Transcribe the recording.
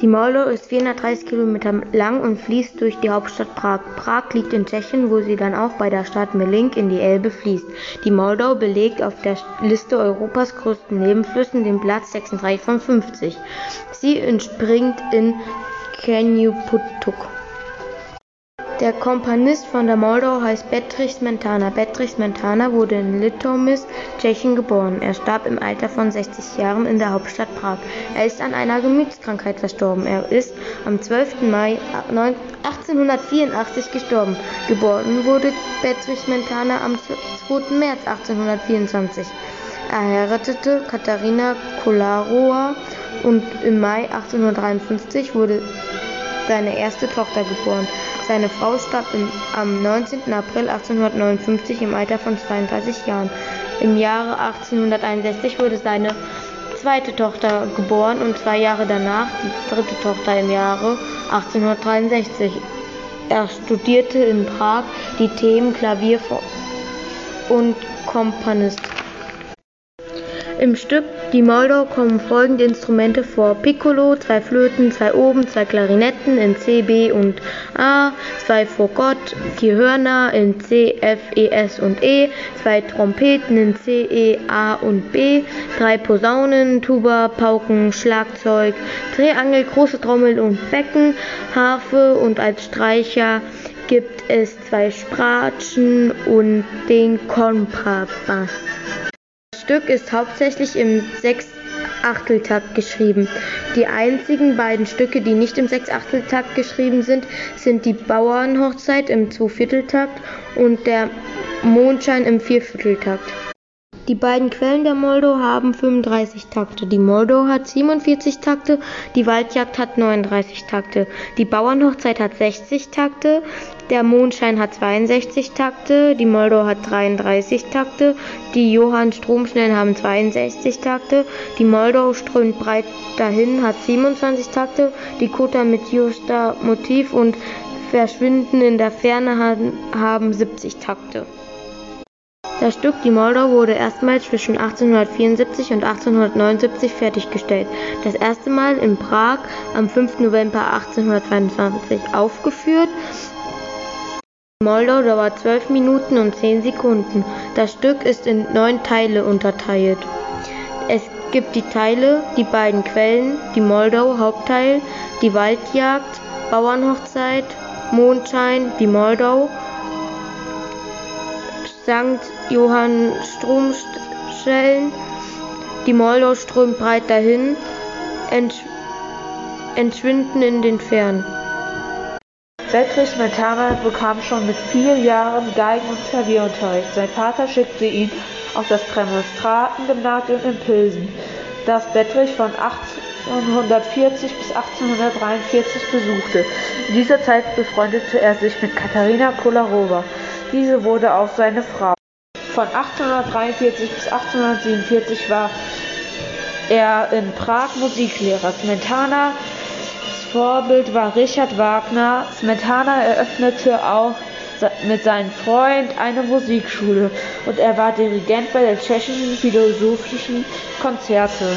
Die Moldau ist 430 Kilometer lang und fließt durch die Hauptstadt Prag. Prag liegt in Tschechien, wo sie dann auch bei der Stadt Melink in die Elbe fließt. Die Moldau belegt auf der Liste Europas größten Nebenflüssen den Platz 36 von 50. Sie entspringt in Kennebutuk. Der Komponist von der Moldau heißt Bedřich Smetana. Bedřich Smetana wurde in Litoměřice, Tschechien geboren. Er starb im Alter von 60 Jahren in der Hauptstadt Prag. Er ist an einer Gemütskrankheit verstorben. Er ist am 12. Mai 1884 gestorben. Geboren wurde Bedřich Smetana am 2. März 1824. Er heiratete Katharina Kolarova und im Mai 1853 wurde seine erste Tochter geboren. Seine Frau starb am 19. April 1859 im Alter von 32 Jahren. Im Jahre 1861 wurde seine zweite Tochter geboren und zwei Jahre danach die dritte Tochter im Jahre 1863. Er studierte in Prag die Themen Klavier und Komponist. Im Stück Die Moldau kommen folgende Instrumente vor: Piccolo, zwei Flöten, zwei Oben, zwei Klarinetten in C, B und A, zwei Fagott, vier Hörner in C, F, E, S und E, zwei Trompeten in C, E, A und B, drei Posaunen, Tuba, Pauken, Schlagzeug, Triangel, große Trommel und Becken, Harfe und als Streicher gibt es zwei Spratschen und den Kontrabass. Stück ist hauptsächlich im Sechsachteltakt geschrieben. Die einzigen beiden Stücke, die nicht im Sechsachteltakt geschrieben sind, sind die Bauernhochzeit im Zweivierteltakt und der Mondschein im Viervierteltakt. Die beiden Quellen der Moldau haben 35 Takte, die Moldau hat 47 Takte, die Waldjagd hat 39 Takte, die Bauernhochzeit hat 60 Takte, der Mondschein hat 62 Takte, die Moldau hat 33 Takte, die Johann Stromschnellen haben 62 Takte, die Moldau strömt breit dahin hat 27 Takte, die Kota mit Justa Motiv und Verschwinden in der Ferne haben 70 Takte. Das Stück Die Moldau wurde erstmals zwischen 1874 und 1879 fertiggestellt, das erste Mal in Prag am 5. November 1822 aufgeführt. Die Moldau dauert 12 Minuten und 10 Sekunden. Das Stück ist in neun Teile unterteilt. Es gibt die Teile, die beiden Quellen, die Moldau Hauptteil, die Waldjagd, Bauernhochzeit, Mondschein, die Moldau, St. Johann Stromstellen, die Moldau strömt breit dahin, entschwinden in den Fernen. Bedřich Smetana bekam schon mit vier Jahren Geigen- und Klavierunterricht. Sein Vater schickte ihn auf das Prämonstratengymnasium in Pilsen, das Bedřich von 1840 bis 1843 besuchte. In dieser Zeit befreundete er sich mit Katharina Kolarova. Diese wurde auch seine Frau. Von 1843 bis 1847 war er in Prag Musiklehrer. Smetanas Vorbild war Richard Wagner. Smetana eröffnete auch mit seinem Freund eine Musikschule und er war Dirigent bei den Tschechischen Philharmonischen Konzerte.